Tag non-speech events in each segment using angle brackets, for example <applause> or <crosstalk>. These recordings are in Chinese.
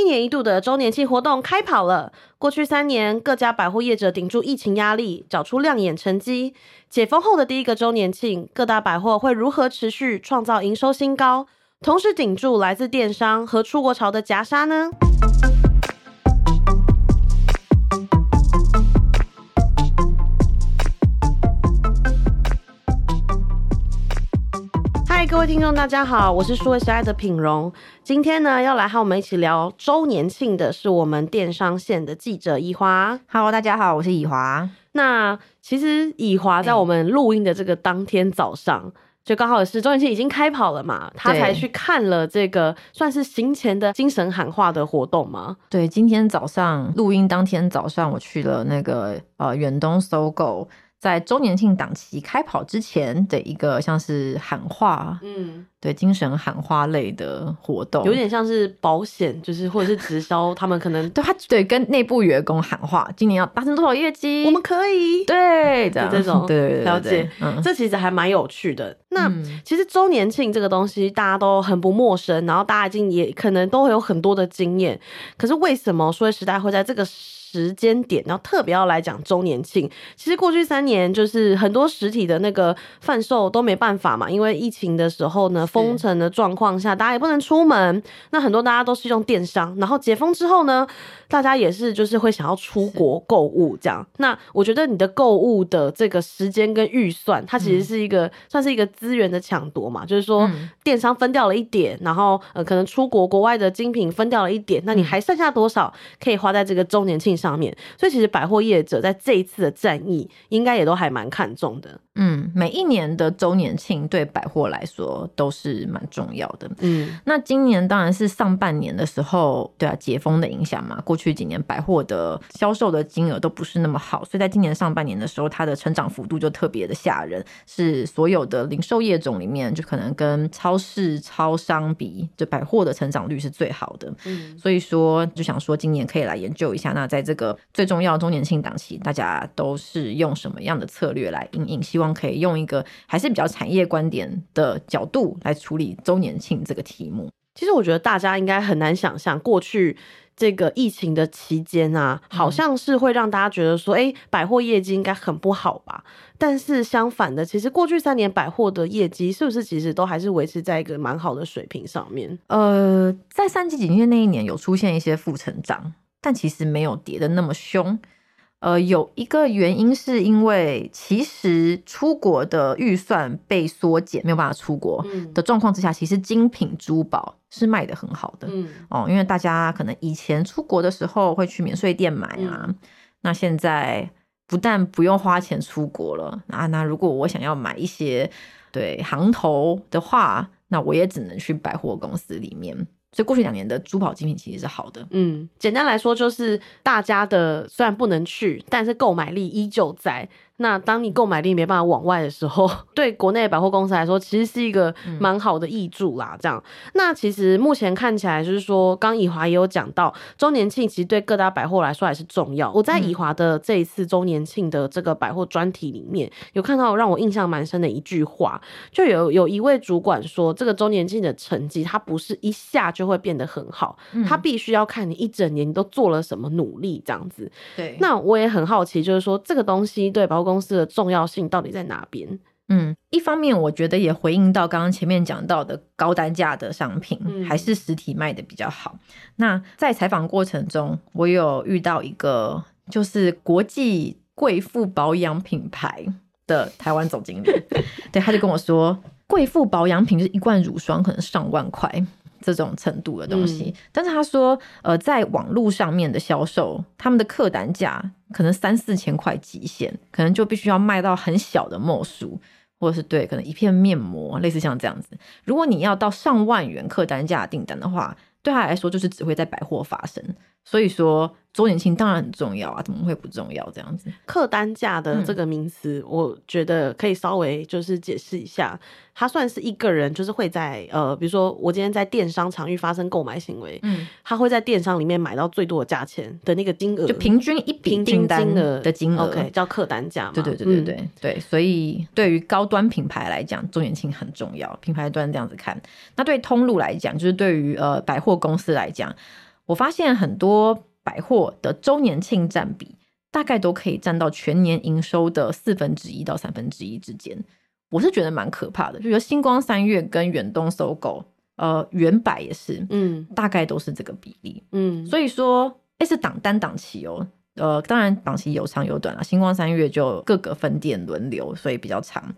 一年一度的周年庆活动开跑了。过去三年，各家百货业者顶住疫情压力，找出亮眼成绩。解封后的第一个周年庆，各大百货会如何持续创造营收新高，同时顶住来自电商和出国潮的夹杀呢？各位听众，大家好，我是数位时代的品荣。今天呢，要来和我们一起聊周年庆的是我们电商线的记者以华。Hello，大家好，我是以华。那其实以华在我们录音的这个当天早上，欸、就刚好是周年庆已经开跑了嘛，他才去看了这个算是行前的精神喊话的活动嘛？对，今天早上录音当天早上，我去了那个呃远东 SOGO。在周年庆档期开跑之前的一个像是喊话，嗯，对，精神喊话类的活动，有点像是保险，就是或者是直销，他们可能 <laughs> 对他对跟内部员工喊话，今年要达成多少业绩，我们可以，对，这样这种，对，对，对，对，了解，嗯，这其实还蛮有趣的。那、嗯、其实周年庆这个东西大家都很不陌生，然后大家已经也可能都会有很多的经验，可是为什么说时代会在这个时间点，然后特别要来讲周年庆。其实过去三年，就是很多实体的那个贩售都没办法嘛，因为疫情的时候呢，封城的状况下，大家也不能出门。那很多大家都是用电商，然后解封之后呢，大家也是就是会想要出国购物这样。那我觉得你的购物的这个时间跟预算，它其实是一个、嗯、算是一个资源的抢夺嘛，就是说电商分掉了一点，然后呃可能出国国外的精品分掉了一点，那你还剩下多少可以花在这个周年庆上面，所以其实百货业者在这一次的战役，应该也都还蛮看重的。嗯，每一年的周年庆对百货来说都是蛮重要的。嗯，那今年当然是上半年的时候，对啊，解封的影响嘛，过去几年百货的销售的金额都不是那么好，所以在今年上半年的时候，它的成长幅度就特别的吓人，是所有的零售业种里面，就可能跟超市、超商比，就百货的成长率是最好的。嗯，所以说就想说今年可以来研究一下，那在这个最重要的周年庆档期，大家都是用什么样的策略来应应？希望可以用一个还是比较产业观点的角度来处理周年庆这个题目。其实我觉得大家应该很难想象，过去这个疫情的期间啊，好像是会让大家觉得说，哎、嗯，百货业绩应该很不好吧？但是相反的，其实过去三年百货的业绩是不是其实都还是维持在一个蛮好的水平上面？呃，在三级警戒那一年有出现一些负成长，但其实没有跌的那么凶。呃，有一个原因是因为其实出国的预算被缩减，没有办法出国的状况之下，其实精品珠宝是卖得很好的。嗯，哦，因为大家可能以前出国的时候会去免税店买啊，嗯、那现在不但不用花钱出国了，啊，那如果我想要买一些对行头的话，那我也只能去百货公司里面。所以过去两年的珠宝精品其实是好的。嗯，简单来说就是大家的虽然不能去，但是购买力依旧在。那当你购买力没办法往外的时候，<laughs> 对国内百货公司来说，其实是一个蛮好的益助啦。这样，那其实目前看起来就是说，刚以华也有讲到，周年庆其实对各大百货来说还是重要。我在以华的这一次周年庆的这个百货专题里面，有看到让我印象蛮深的一句话，就有有一位主管说，这个周年庆的成绩，它不是一下就会变得很好，它必须要看你一整年你都做了什么努力，这样子。对。那我也很好奇，就是说这个东西对百货公司的重要性到底在哪边？嗯，一方面我觉得也回应到刚刚前面讲到的高单价的商品，还是实体卖的比较好。嗯、那在采访过程中，我有遇到一个就是国际贵妇保养品牌的台湾总经理，<laughs> 对，他就跟我说，贵妇保养品就是一罐乳霜可能上万块。这种程度的东西，嗯、但是他说，呃，在网络上面的销售，他们的客单价可能三四千块极限，可能就必须要卖到很小的墨数，或者是对，可能一片面膜，类似像这样子。如果你要到上万元客单价订单的话，对他来说就是只会在百货发生。所以说。周年庆当然很重要啊，怎么会不重要？这样子，客单价的这个名词，我觉得可以稍微就是解释一下，它算是一个人就是会在呃，比如说我今天在电商场域发生购买行为，嗯，他会在电商里面买到最多的价钱的那个金额，就平均一笔订单的金额，OK，叫客单价嘛。对对对对对、嗯、对，所以对于高端品牌来讲，周年庆很重要。品牌端这样子看，那对通路来讲，就是对于呃百货公司来讲。我发现很多百货的周年庆占比大概都可以占到全年营收的四分之一到三分之一之间，我是觉得蛮可怕的。就觉得星光三月跟远东 SOGO，呃，原百也是，嗯，大概都是这个比例，嗯，所以说，哎，是档单档期哦。呃，当然档期有长有短了。星光三月就各个分店轮流，所以比较长。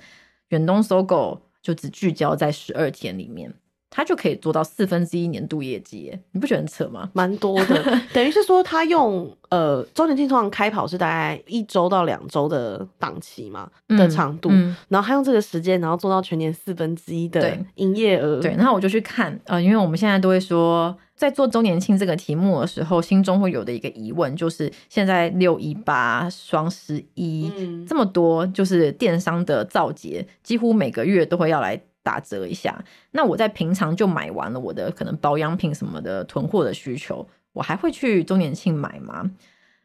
远东 SOGO 就只聚焦在十二天里面。他就可以做到四分之一年度业绩，你不觉得很扯吗？蛮多的，<laughs> 等于是说他用呃周年庆通常开跑是大概一周到两周的档期嘛、嗯、的长度、嗯，然后他用这个时间，然后做到全年四分之一的营业额。对，然后我就去看，呃，因为我们现在都会说，在做周年庆这个题目的时候，心中会有的一个疑问就是，现在六一八、双十一这么多，就是电商的造节，几乎每个月都会要来。打折一下，那我在平常就买完了我的可能保养品什么的囤货的需求，我还会去周年庆买吗？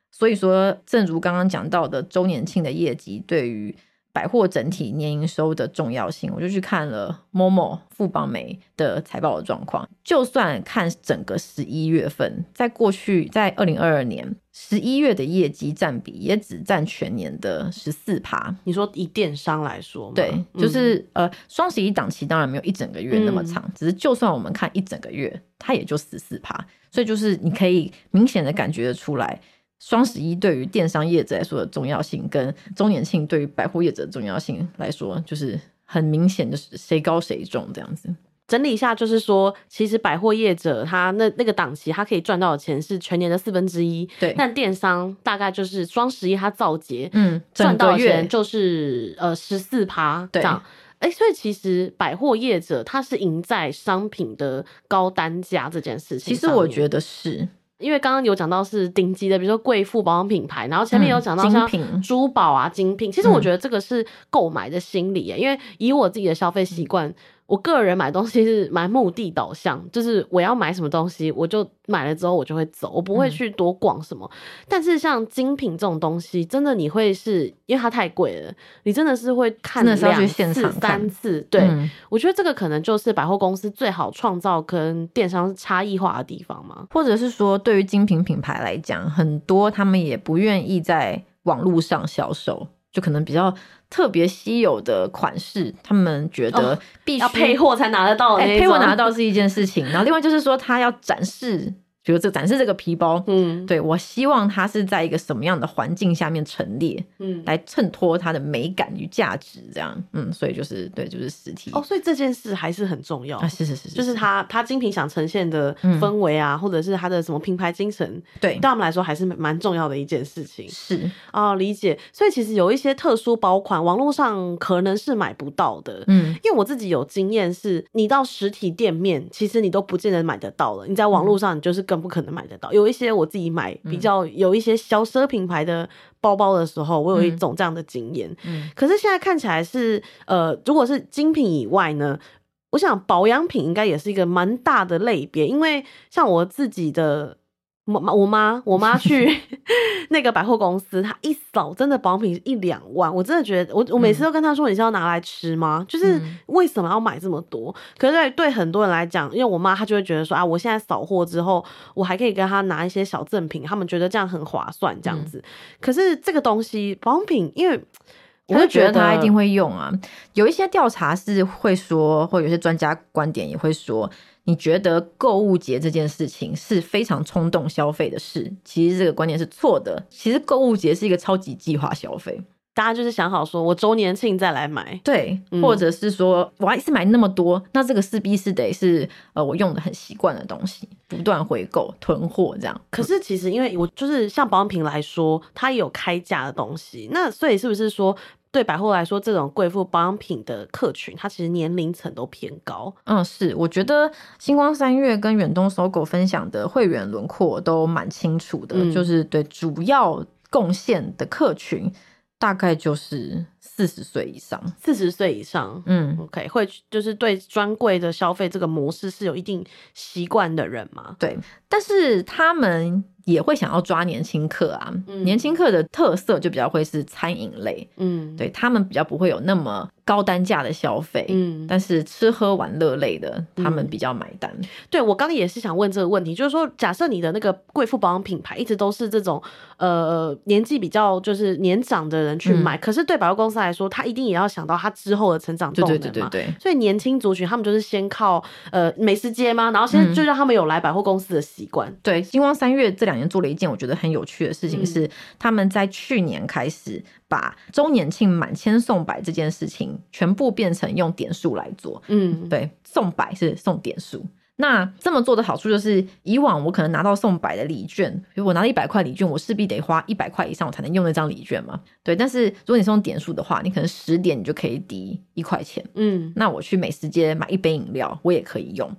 所以说，正如刚刚讲到的，周年庆的业绩对于百货整体年营收的重要性，我就去看了 Momo 富邦美的财报的状况。就算看整个十一月份，在过去在二零二二年十一月的业绩占比也只占全年的十四趴。你说以电商来说，对，就是、嗯、呃双十一档期当然没有一整个月那么长，嗯、只是就算我们看一整个月，它也就十四趴。所以就是你可以明显的感觉得出来。双十一对于电商业者来说的重要性，跟周年庆对于百货业者的重要性来说，就是很明显就是谁高谁重这样子。整理一下，就是说，其实百货业者他那那个档期，他可以赚到的钱是全年的四分之一。对，但电商大概就是双十一他造节，嗯，赚到的钱就是呃十四趴这样。哎、欸，所以其实百货业者他是赢在商品的高单价这件事情。其实我觉得是。因为刚刚有讲到是顶级的，比如说贵妇保养品牌，然后前面有讲到像珠宝啊、精品，其实我觉得这个是购买的心理，因为以我自己的消费习惯。我个人买东西是蛮目的导向，就是我要买什么东西，我就买了之后我就会走，我不会去多逛什么。嗯、但是像精品这种东西，真的你会是因为它太贵了，你真的是会看两次、三次。对、嗯，我觉得这个可能就是百货公司最好创造跟电商差异化的地方嘛。或者是说，对于精品品牌来讲，很多他们也不愿意在网络上销售。就可能比较特别稀有的款式，他们觉得必须要配货才拿得到，欸，配货拿得到是一件事情。然后另外就是说，他要展示。比如这展示这个皮包，嗯，对，我希望它是在一个什么样的环境下面陈列，嗯，来衬托它的美感与价值，这样，嗯，所以就是对，就是实体。哦，所以这件事还是很重要，啊，是是是，是，就是它它精品想呈现的氛围啊，嗯，或者是它的什么品牌精神，对，对我们来说还是蛮重要的一件事情，是。哦，理解。所以其实有一些特殊包款，网络上可能是买不到的，嗯，因为我自己有经验，是你到实体店面，其实你都不见得买得到了，你在网络上你就是更不可能买得到。有一些我自己买比较有一些小奢品牌的包包的时候，我有一种这样的经验。嗯，可是现在看起来是呃，如果是精品以外呢，我想保养品应该也是一个蛮大的类别，因为像我自己的。我妈，我妈，我妈去 <laughs> 那个百货公司，她一扫真的保养品一两万，我真的觉得，我我每次都跟她说，你是要拿来吃吗？嗯？就是为什么要买这么多？可是对对很多人来讲，因为我妈她就会觉得说啊，我现在扫货之后，我还可以跟她拿一些小赠品，他们觉得这样很划算，这样子。嗯、可是这个东西保养品，因为我就觉得他一定会用啊。有一些调查是会说，或有些专家观点也会说。你觉得购物节这件事情是非常冲动消费的事？其实这个观念是错的。其实购物节是一个超级计划消费，大家就是想好说，我周年庆再来买，对，嗯、或者是说我还是买那么多，那这个势必是得是呃我用的很习惯的东西，不断回购囤货这样。可是其实因为我就是像保养品来说，它也有开价的东西，那所以是不是说？对百货来说，这种贵妇保养品的客群，它其实年龄层都偏高。嗯，是，我觉得星光三月跟远东 SOGO 分享的会员轮廓都蛮清楚的，嗯、就是对主要贡献的客群大概就是四十岁以上，四十岁以上，嗯，OK，会就是对专柜的消费这个模式是有一定习惯的人嘛？对，但是他们。也会想要抓年轻客啊，嗯、年轻客的特色就比较会是餐饮类，嗯，对他们比较不会有那么高单价的消费，嗯，但是吃喝玩乐类的，他们比较买单。嗯、对，我刚刚也是想问这个问题，就是说，假设你的那个贵妇保养品牌一直都是这种呃年纪比较就是年长的人去买，嗯、可是对百货公司来说，他一定也要想到他之后的成长动能嘛，对对对对对，所以年轻族群他们就是先靠呃美食街吗？然后先就让他们有来百货公司的习惯。嗯、对，星光三月这两年做了一件我觉得很有趣的事情是，嗯、他们在去年开始。把周年庆满千送百这件事情全部变成用点数来做，嗯，对，送百是送点数。那这么做的好处就是，以往我可能拿到送百的礼券，比如我拿了一百块礼券，我势必得花一百块以上我才能用那张礼券嘛，对。但是如果你是用点数的话，你可能十点你就可以抵一块钱，嗯，那我去美食街买一杯饮料，我也可以用。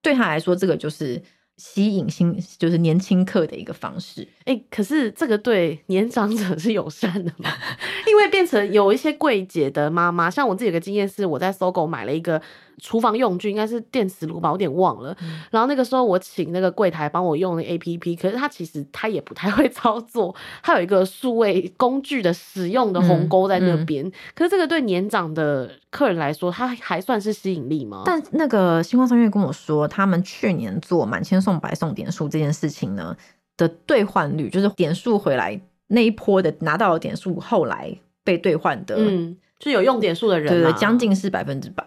对他来说，这个就是。吸引新就是年轻客的一个方式，哎、欸，可是这个对年长者是友善的吗？<laughs> 因为变成有一些柜姐的妈妈，像我自己有个经验是，我在 SOGO 买了一个。厨房用具应该是电磁炉吧，我有点忘了。嗯、然后那个时候我请那个柜台帮我用那 APP，可是他其实他也不太会操作，他有一个数位工具的使用的鸿沟在那边。嗯嗯、可是这个对年长的客人来说，他还算是吸引力吗？但那个星光商业跟我说，他们去年做满千送百送点数这件事情呢的兑换率，就是点数回来那一波的拿到的点数，后来被兑换的，嗯，就有用点数的人，对对，将近是百分之百。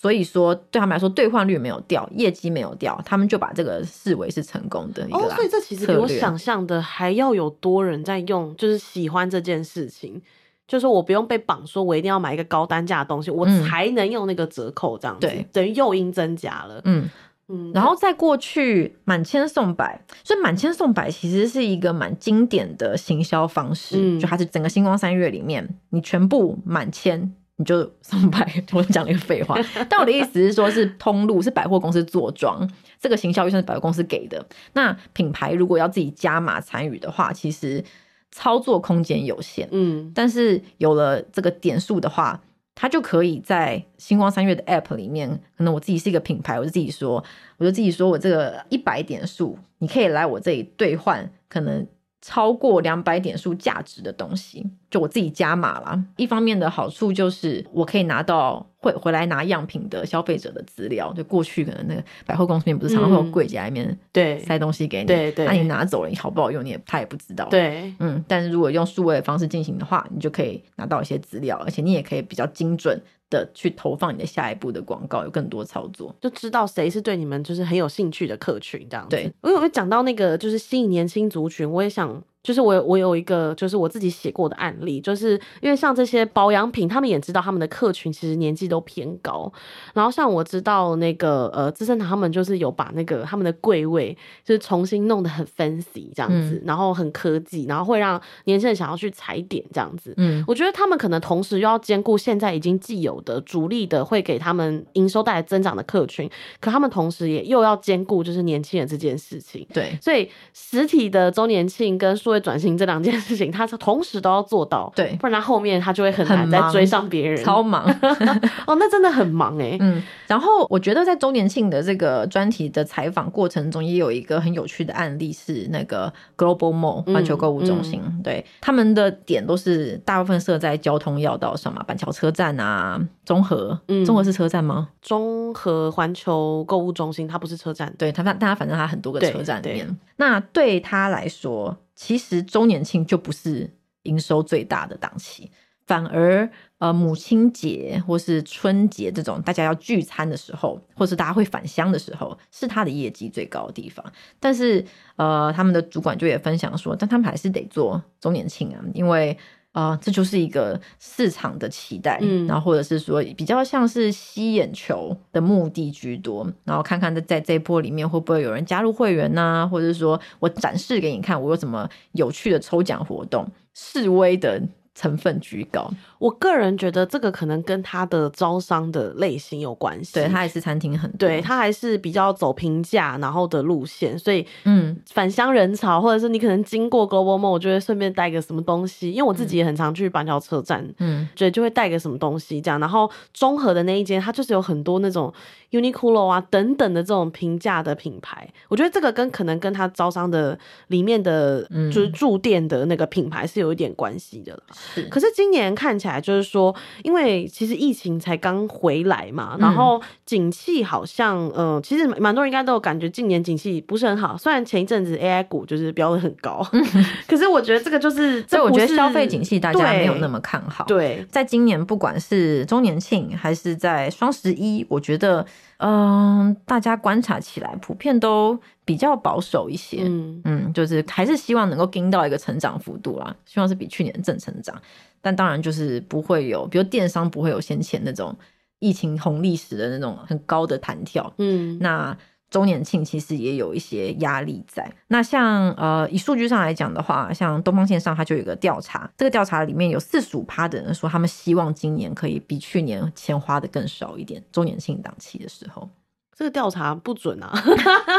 所以说，对他们来说，兑换率没有掉，业绩没有掉，他们就把这个视为是成功的一个。哦，所以这其实比我想象的还要有多人在用，就是喜欢这件事情。就是我不用被绑，说我一定要买一个高单价的东西，我才能用那个折扣这样子，对，等于诱因增加了。嗯嗯。然后在过去满千送百，所以满千送百其实是一个蛮经典的行销方式，嗯、就它是整个星光三月里面，你全部满千。你就上百，<laughs> 我讲了一个废话。但我的意思是说，是通路是百货公司做庄，这个行销预算是百货公司给的。那品牌如果要自己加码参与的话，其实操作空间有限。嗯，但是有了这个点数的话，它就可以在星光三月的 App 里面，可能我自己是一个品牌，我就自己说，我就自己说我这个一百点数，你可以来我这里兑换，可能。超过两百点数价值的东西，就我自己加码啦。一方面的好处就是我可以拿到会回来拿样品的消费者的资料。就过去可能那个百货公司里面不是常常会有柜姐在里面对塞东西给你，对对，那你拿走了，你好不好用你也他也不知道。对，嗯，但是如果用数位的方式进行的话，你就可以拿到一些资料，而且你也可以比较精准的去投放你的下一步的广告，有更多操作，就知道谁是对你们就是很有兴趣的客群这样子。对，我有讲到那个就是吸引年轻族群，我也想。就是我有我有一个就是我自己写过的案例，就是因为像这些保养品，他们也知道他们的客群其实年纪都偏高。然后像我知道那个呃资生堂他们就是有把那个他们的柜位就是重新弄得很 fancy 这样子，嗯、然后很科技，然后会让年轻人想要去踩点这样子。嗯，我觉得他们可能同时又要兼顾现在已经既有的主力的会给他们营收带来增长的客群，可他们同时也又要兼顾就是年轻人这件事情。对，所以实体的周年庆跟数位转型这两件事情，<laughs> 他同时都要做到，对，不然他后面他就会很难再追上别人，超忙。<laughs> 哦，那真的很忙哎。<laughs> 嗯，然后我觉得在周年庆的这个专题的采访过程中，也有一个很有趣的案例，是那个 Global Mall 环球购物中心，嗯。嗯、对，他们的点都是大部分设在交通要道上嘛，板桥车站啊，中和，嗯，中和是车站吗？中和环球购物中心，它不是车站，对，它反，但它反正它很多个车站里面，那对他来说。其实周年庆就不是营收最大的档期，反而呃母亲节或是春节这种大家要聚餐的时候，或是大家会返乡的时候，是他的业绩最高的地方。但是呃他们的主管就也分享说，但他们还是得做周年庆啊，因为。啊、呃，这就是一个市场的期待，嗯，然后或者是说比较像是吸眼球的目的居多，然后看看在在这一波里面会不会有人加入会员呐、啊，或者是说我展示给你看我有什么有趣的抽奖活动，示威的。成分居高，我个人觉得这个可能跟他的招商的类型有关系。对，他还是餐厅很多，对，他还是比较走平价然后的路线，所以嗯，返乡人潮或者是你可能经过 Global Mall，我就会顺便带个什么东西，因为我自己也很常去板桥车站，嗯，对，就会带个什么东西这样。然后中和的那一间，它就是有很多那种 Uniqlo 啊等等的这种平价的品牌，我觉得这个跟可能跟他招商的里面的就是驻店的那个品牌是有一点关系的了。可是今年看起来就是说，因为其实疫情才刚回来嘛，然后景气好像，嗯、呃，其实蛮多人应该都有感觉，今年景气不是很好。虽然前一阵子 AI 股就是飙的很高，<laughs> 可是我觉得这个就是，所以我觉得消费景气大家没有那么看好。对，在今年不管是周年庆还是在双十一，我觉得。嗯，大家观察起来普遍都比较保守一些，嗯嗯，就是还是希望能够跟到一个成长幅度啦，希望是比去年正成长，但当然就是不会有，比如电商不会有先前那种疫情红利时的那种很高的弹跳，嗯，那。周年庆其实也有一些压力在。那像呃，以数据上来讲的话，像东方线上它就有一个调查，这个调查里面有四十五趴的人说，他们希望今年可以比去年钱花的更少一点。周年庆档期的时候。这个调查不准啊！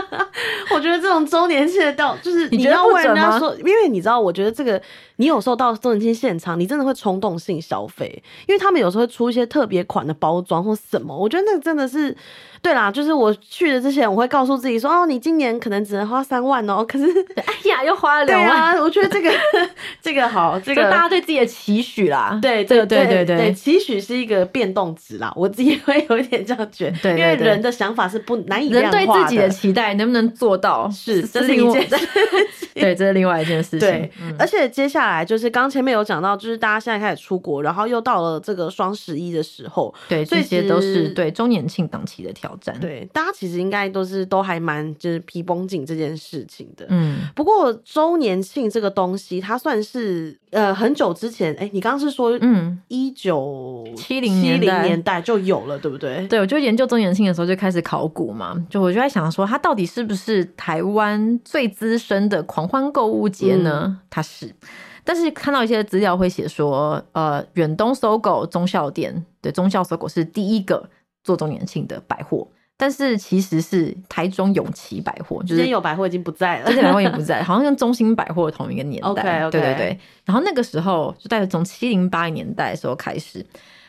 <laughs> 我觉得这种周年庆的调，就是你要问人家说，因为你知道，我觉得这个你有时候到周年庆现场，你真的会冲动性消费，因为他们有时候会出一些特别款的包装或什么。我觉得那个真的是，对啦，就是我去的之前，我会告诉自己说，哦，你今年可能只能花三万哦。可是，<laughs> 哎呀，又花了两万。啊，我觉得这个 <laughs> 这个好，这个大家对自己的期许啦，对，这个对对对对，期许是一个变动值啦。我自己会有一点这样觉得，对，因为人的想法。是不难以量化的。人对自己的期待能不能做到？是，这是一件事。<laughs> 对，这是另外一件事情。对，嗯、而且接下来就是刚前面有讲到，就是大家现在开始出国，然后又到了这个双十一的时候，对，这些都是对周年庆档期的挑战。对，大家其实应该都是都还蛮就是皮绷紧这件事情的。嗯，不过周年庆这个东西，它算是呃很久之前，哎、欸，你刚刚是说嗯一九七零七零年代就有了，对不对？对，我就研究周年庆的时候就开始考古嘛，就我就在想说，它到底是不是台湾最资深的狂欢购物节呢？嗯、它是，但是看到一些资料会写说，呃，远东搜狗中校店，对，忠孝 SOGO 是第一个做周年庆的百货，但是其实是台中永琪百货，就是有百货已经不在了，而且百货也不在，好像跟中兴百货同一个年代。okay, okay. 对对对。然后那个时候就大概从七零八零年代的时候开始，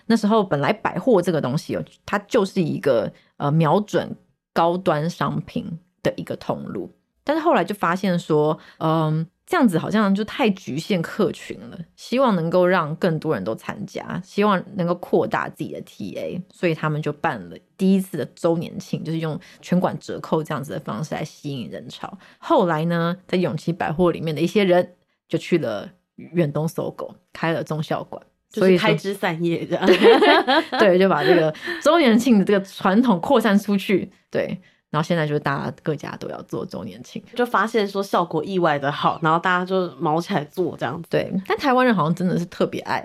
那时候本来百货这个东西哦，它就是一个呃瞄准。高端商品的一个通路，但是后来就发现说，嗯，这样子好像就太局限客群了。希望能够让更多人都参加，希望能够扩大自己的 TA，所以他们就办了第一次的周年庆，就是用全馆折扣这样子的方式来吸引人潮。后来呢，在永琪百货里面的一些人就去了远东 SOGO，开了中校馆。所以开枝散叶这样，对，<laughs> 对，就把这个周年庆的这个传统扩散出去，对，然后现在就是大家各家都要做周年庆，就发现说效果意外的好，然后大家就毛起来做这样子。对，但台湾人好像真的是特别爱，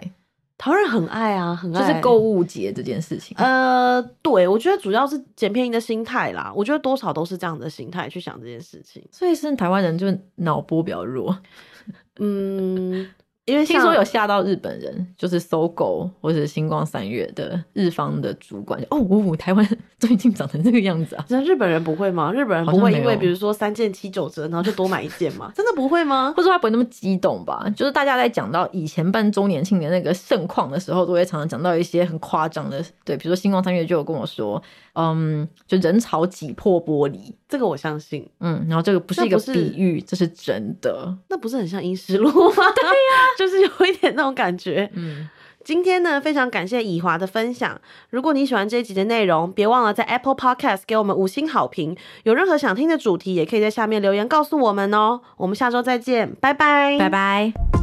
台湾人很爱啊，很爱，就是购物节这件事情。呃，对，我觉得主要是捡便宜的心态啦，我觉得多少都是这样的心态去想这件事情，所以是台湾人就脑波比较弱，嗯。因为听说有吓到日本人，就是 SOGO 或者是新光三月的日方的主管哦，哦，台湾 <laughs> 最近长成这个样子啊！那日本人不会吗？日本人不会因为比如说三件七九折，然后就多买一件吗？真的不会吗？或者说他不会那么激动吧？就是大家在讲到以前办周年庆的那个盛况的时候，都会常常讲到一些很夸张的，对，比如说星光三月就有跟我说。嗯，就人潮挤破玻璃，这个我相信。嗯，然后这个不是一个比喻，这是真的。那不是很像阴尸路吗？<laughs> 对呀、啊，就是有一点那种感觉。嗯，今天呢，非常感谢以华的分享。如果你喜欢这一集的内容，别忘了在 Apple Podcast 给我们五星好评。有任何想听的主题，也可以在下面留言告诉我们哦。我们下周再见，拜拜，拜拜。